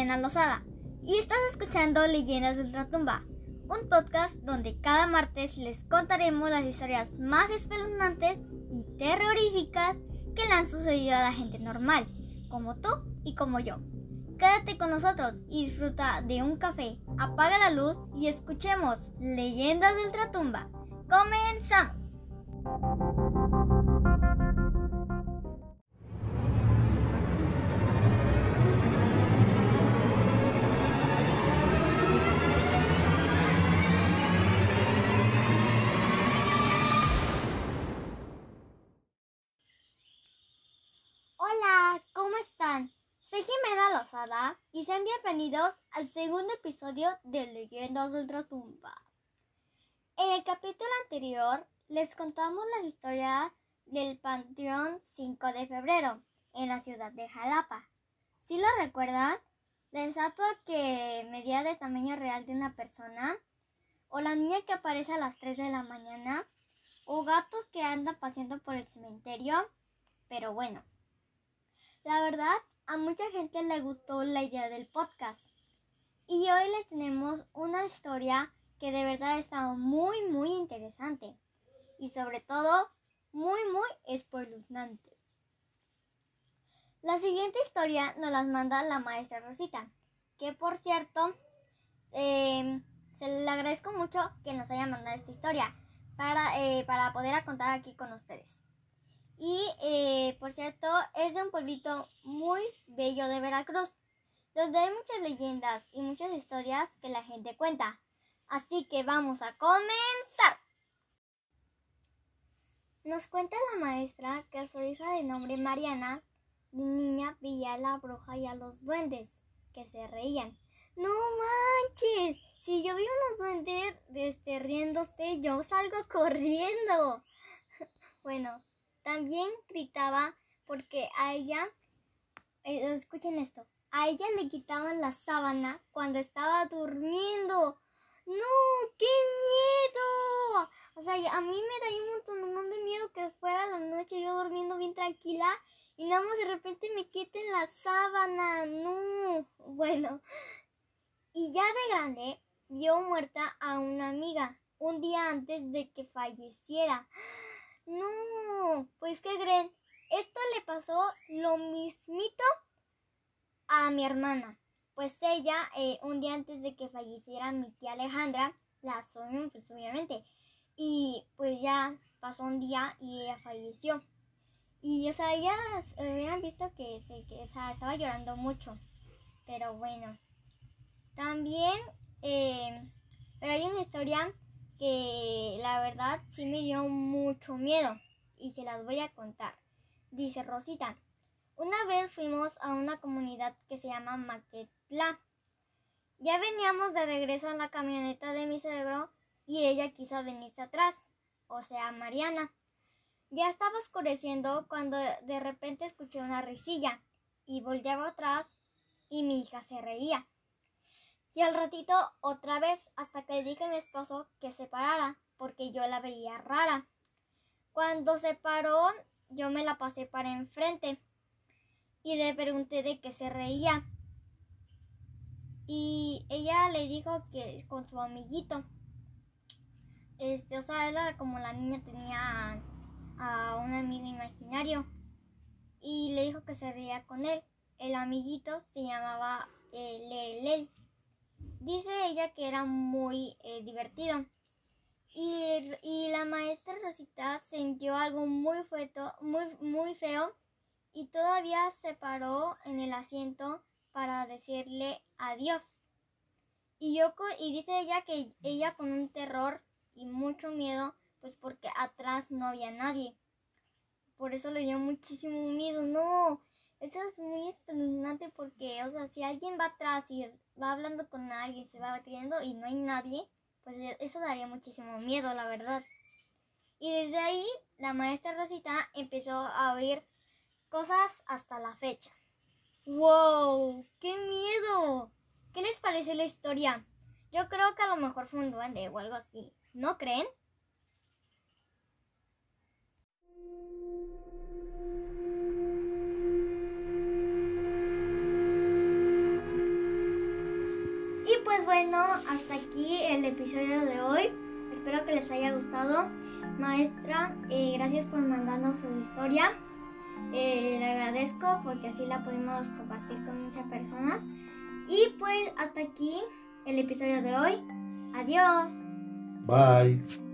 Mariana Lozada y estás escuchando Leyendas de Ultratumba, un podcast donde cada martes les contaremos las historias más espeluznantes y terroríficas que le han sucedido a la gente normal, como tú y como yo. Quédate con nosotros y disfruta de un café, apaga la luz y escuchemos Leyendas de Ultratumba. ¡Comenzamos! ¿Cómo están? Soy Jimena Lozada y sean bienvenidos al segundo episodio de Leyendas de Ultratumba. En el capítulo anterior les contamos la historia del Panteón 5 de febrero en la ciudad de Jalapa. ¿Sí lo recuerdan? La estatua que medía de tamaño real de una persona, o la niña que aparece a las 3 de la mañana, o gatos que andan paseando por el cementerio. Pero bueno, la verdad, a mucha gente le gustó la idea del podcast. Y hoy les tenemos una historia que de verdad está muy, muy interesante. Y sobre todo, muy, muy espeluznante. La siguiente historia nos las manda la maestra Rosita. Que por cierto, eh, se le agradezco mucho que nos haya mandado esta historia para, eh, para poder contar aquí con ustedes. Y eh, por cierto, es de un pueblito muy bello de Veracruz, donde hay muchas leyendas y muchas historias que la gente cuenta. Así que vamos a comenzar. Nos cuenta la maestra que a su hija de nombre Mariana, niña, veía a la bruja y a los duendes, que se reían. ¡No manches! Si yo vi unos duendes este, riéndose, yo salgo corriendo. bueno, también gritaba porque a ella, eh, escuchen esto, a ella le quitaban la sábana cuando estaba durmiendo. ¡No! ¡Qué miedo! O sea, a mí me da un montón de miedo que fuera la noche yo durmiendo bien tranquila y nada más de repente me quiten la sábana. ¡No! Bueno, y ya de grande vio muerta a una amiga un día antes de que falleciera. No, pues ¿qué creen? Esto le pasó lo mismito a mi hermana. Pues ella, eh, un día antes de que falleciera mi tía Alejandra, la soñó, pues obviamente. Y pues ya pasó un día y ella falleció. Y, o sea, ellas habían visto que, se, que estaba llorando mucho. Pero bueno. También, eh, pero hay una historia que la verdad sí me dio mucho miedo y se las voy a contar. Dice Rosita, una vez fuimos a una comunidad que se llama Maquetla. Ya veníamos de regreso en la camioneta de mi suegro y ella quiso venirse atrás, o sea, Mariana. Ya estaba oscureciendo cuando de repente escuché una risilla y volteaba atrás y mi hija se reía. Y al ratito otra vez hasta que le dije a mi esposo que se parara porque yo la veía rara. Cuando se paró yo me la pasé para enfrente y le pregunté de qué se reía. Y ella le dijo que con su amiguito. Este, o sea, como la niña tenía a, un amigo imaginario. Y le dijo que se reía con él. El amiguito se llamaba eh, Dice ella que era muy eh, divertido. Y, y, la maestra Rosita sintió algo muy, fueto, muy, muy feo y todavía se paró en el asiento para decirle adiós. Y yo y dice ella que ella con un terror y mucho miedo, pues porque atrás no había nadie. Por eso le dio muchísimo miedo. No, eso es muy espeluznante porque, o sea, si alguien va atrás y va hablando con alguien, se va batiendo y no hay nadie, pues eso daría muchísimo miedo, la verdad. Y desde ahí, la maestra Rosita empezó a oír cosas hasta la fecha. ¡Wow! ¡Qué miedo! ¿Qué les parece la historia? Yo creo que a lo mejor fue un duende o algo así. ¿No creen? Pues bueno, hasta aquí el episodio de hoy. Espero que les haya gustado. Maestra, eh, gracias por mandarnos su historia. Eh, le agradezco porque así la pudimos compartir con muchas personas. Y pues hasta aquí el episodio de hoy. Adiós. Bye.